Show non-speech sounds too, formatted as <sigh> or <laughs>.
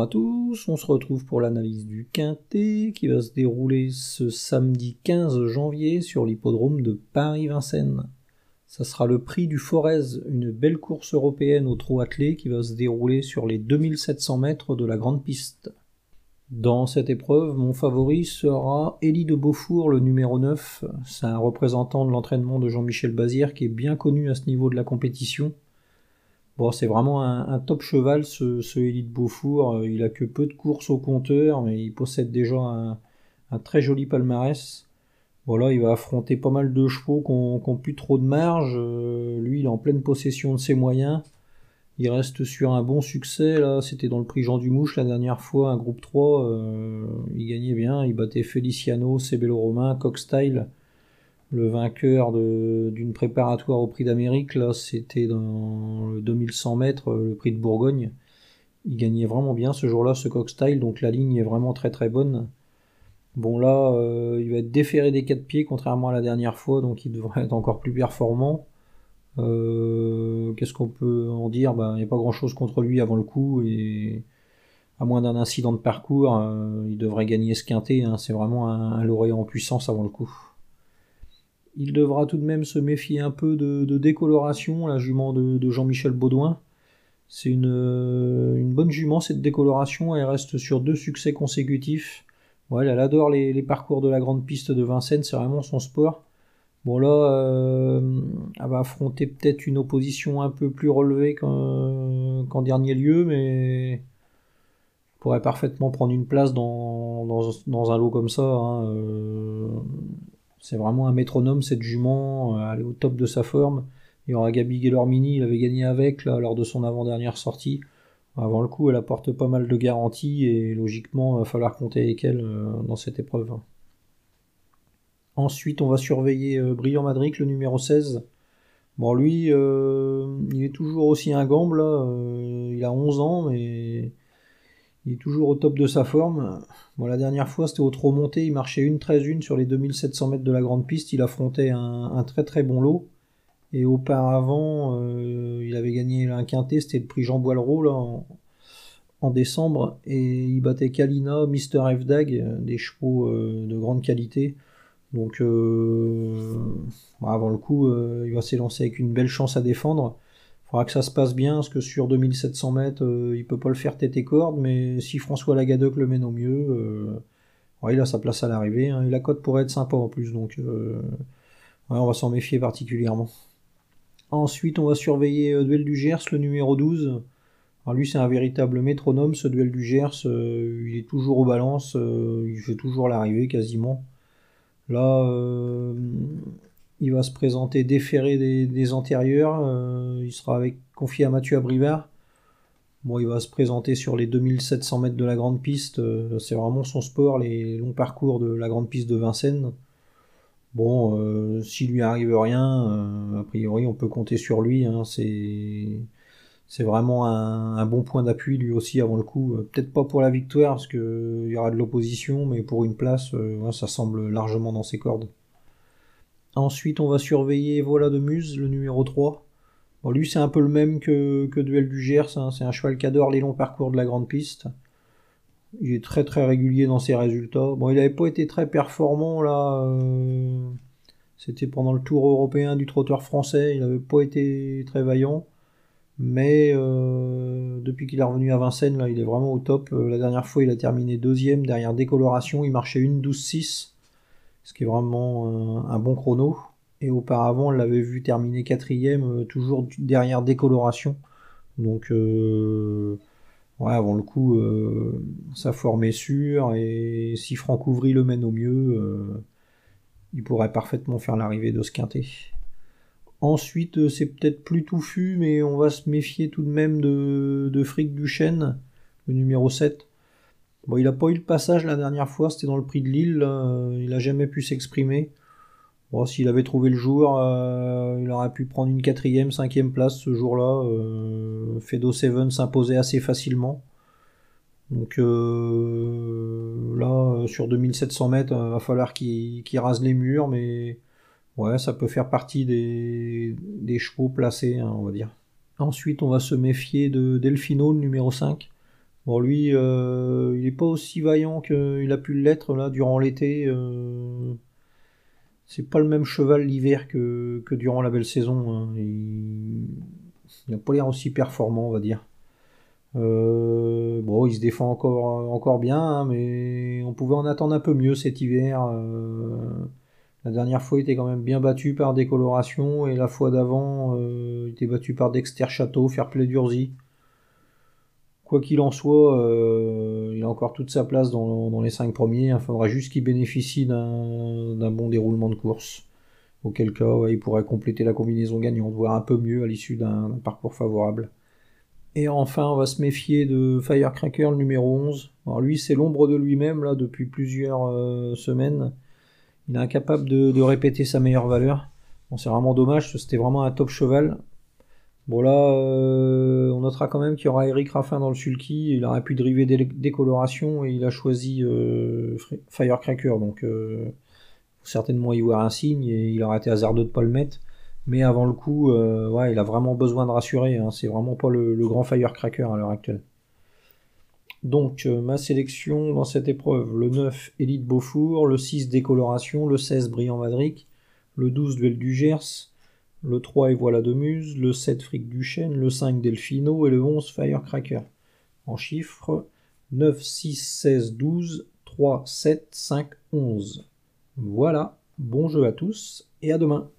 Bonjour à tous, on se retrouve pour l'analyse du Quintet qui va se dérouler ce samedi 15 janvier sur l'hippodrome de Paris-Vincennes. Ça sera le prix du Forez, une belle course européenne au trot attelé qui va se dérouler sur les 2700 mètres de la grande piste. Dans cette épreuve, mon favori sera Élie de Beaufour, le numéro 9. C'est un représentant de l'entraînement de Jean-Michel Bazir qui est bien connu à ce niveau de la compétition. Bon, c'est vraiment un, top cheval, ce, de Beaufour. Euh, il a que peu de courses au compteur, mais il possède déjà un, très joli palmarès. Voilà, il va affronter pas mal de chevaux qui n'ont plus trop de marge. Euh, lui, il est en pleine possession de ses moyens. Il reste sur un bon succès. Là, c'était dans le prix Jean Dumouche la dernière fois, un groupe 3. Euh, il gagnait bien. Il battait Feliciano, Cebello Romain, Cockstyle le vainqueur d'une préparatoire au prix d'Amérique, là, c'était dans le 2100 mètres, le prix de Bourgogne. Il gagnait vraiment bien ce jour-là, ce cockstyle, donc la ligne est vraiment très très bonne. Bon là, euh, il va être déféré des quatre pieds, contrairement à la dernière fois, donc il devrait <laughs> être encore plus performant. Euh, qu'est-ce qu'on peut en dire? Ben, Il n'y a pas grand-chose contre lui avant le coup, et à moins d'un incident de parcours, euh, il devrait gagner ce quintet. Hein. C'est vraiment un, un lauréat en puissance avant le coup. Il devra tout de même se méfier un peu de, décoloration, la jument de, Jean-Michel Baudouin. C'est une, une, bonne jument cette décoloration, elle reste sur deux succès consécutifs. elle adore les, parcours de la grande piste de Vincennes, c'est vraiment son sport. Bon là, euh, elle va affronter peut-être une opposition un peu plus relevée qu'en dernier lieu, mais pourrait parfaitement prendre une place dans, dans, un lot comme ça. Hein. Euh, c'est vraiment un métronome, cette jument, euh, elle est au top de sa forme. Il y aura Gabi Guellormini, il avait gagné avec là, lors de son avant-dernière sortie. Avant le coup, elle apporte pas mal de garanties et logiquement, il va falloir compter avec elle euh, dans cette épreuve. Ensuite, on va surveiller euh, Brillant Madrid, le numéro 16. Bon, lui, il est toujours aussi un gamble, il a 11 ans, mais toujours au top de sa forme. Bon, la dernière fois, c'était au trop monté. Il marchait une 13-1 sur les 2700 mètres de la grande piste. Il affrontait un, très très bon lot. Et auparavant, euh, il avait gagné un quintet. C'était le prix Jean Boileau en, décembre. Et il battait Kalina, Mister F-Dag, des chevaux euh, de grande qualité. Donc, euh, avant le coup, il va s'élancer avec une belle chance à défendre faudra que ça se passe bien, parce que sur 2700 mètres, euh, il peut pas le faire tête et corde, mais si François Lagadoc le mène au mieux, euh, il a sa place à l'arrivée, hein, et la cote pourrait être sympa en plus, donc euh, on va s'en méfier particulièrement. Ensuite, on va surveiller Duel du Gers, le numéro 12. Alors lui, c'est un véritable métronome, ce Duel du Gers, il est toujours aux balances, il fait toujours l'arrivée quasiment. Là, il va se présenter déféré des, antérieurs. Euh, il sera confié à Mathieu Abrivard. Bon, il va se présenter sur les 2700 mètres de la grande piste. Euh, c'est vraiment son sport, les longs parcours de la grande piste de Vincennes. Bon, euh, s'il lui arrive rien, a priori, on peut compter sur lui. Hein. c'est vraiment un, bon point d'appui lui aussi avant le coup. Peut-être pas pour la victoire parce qu'il y aura de l'opposition, mais pour une place, ça semble largement dans ses cordes. Ensuite, on va surveiller Voilà de Muse, le numéro 3. Bon, lui, c'est un peu le même que, Duel du Gers. Hein. C'est un cheval qui adore les longs parcours de la grande piste. Il est très très régulier dans ses résultats. Bon, il n'avait pas été très performant là. Euh, c'était pendant le Tour européen du trotteur français. Il n'avait pas été très vaillant. Mais euh, depuis qu'il est revenu à Vincennes, là, il est vraiment au top. Euh, la dernière fois, il a terminé deuxième derrière décoloration. Il marchait une 12-6 ce qui est vraiment un, bon chrono. Et auparavant, on l'avait vu terminer quatrième, euh, toujours derrière décoloration. Donc, euh, ouais, avant le coup, euh, sa forme est sûre. Et si Franck Ouvry le mène au mieux, il pourrait parfaitement faire l'arrivée de ce quintet. Ensuite, c'est peut-être plus touffu, mais on va se méfier tout de même de, de Frick Duchesne, le numéro 7. Bon, il n'a pas eu le passage la dernière fois, c'était dans le prix de Lille, il n'a jamais pu s'exprimer. Bon, s'il avait trouvé le jour, euh, il aurait pu prendre une quatrième, cinquième place ce jour-là. Euh, Fedo Seven s'imposait assez facilement. Donc euh, là, sur 2700 mètres, il va falloir qu'il rase les murs, mais ouais, ça peut faire partie des, chevaux placés, hein, on va dire. Ensuite, on va se méfier de Delfino, le numéro 5. Bon, lui, il n'est pas aussi vaillant qu'il a pu l'être là durant l'été. c'est pas le même cheval l'hiver que, durant la belle saison. Hein. Il n'a pas l'air aussi performant, on va dire. bon, il se défend encore, encore bien, hein, mais on pouvait en attendre un peu mieux cet hiver. La dernière fois, il était quand même bien battu par Décoloration, et la fois d'avant, euh, il était battu par Dexter Château, Fairplay d'Urzy. Quoi qu'il en soit, euh, il a encore toute sa place dans, les cinq premiers. Il faudra juste qu'il bénéficie d'un bon déroulement de course. Auquel cas, il pourrait compléter la combinaison gagnante, voir un peu mieux à l'issue d'un parcours favorable. Et enfin, on va se méfier de Firecracker, le numéro 11. Alors lui, c'est l'ombre de lui-même là depuis plusieurs euh, semaines. Il est incapable de, répéter sa meilleure valeur. C'est vraiment dommage, c'était vraiment un top cheval. Bon là, euh, on notera quand même qu'il y aura Eric Raffin dans le sulky. Il aurait pu driver des et il a choisi euh, Firecracker. Donc euh, certainement y voir un signe et il aurait été hasardeux de ne pas le mettre. Mais avant le coup, ouais, il a vraiment besoin de rassurer. Hein. C'est vraiment pas le, grand Firecracker à l'heure actuelle. Donc euh, ma sélection dans cette épreuve, le 9 Élite Beaufour, le 6 Décoloration, le 16 Brillant Madric, le 12 Duel du Gers, le 3 Et voilà de Muse, le 7 Fric du Chêne, le 5 Delfino et le 11 Firecracker. En chiffres 9, 6, 16, 12, 3, 7, 5, 11. Voilà, bon jeu à tous et à demain.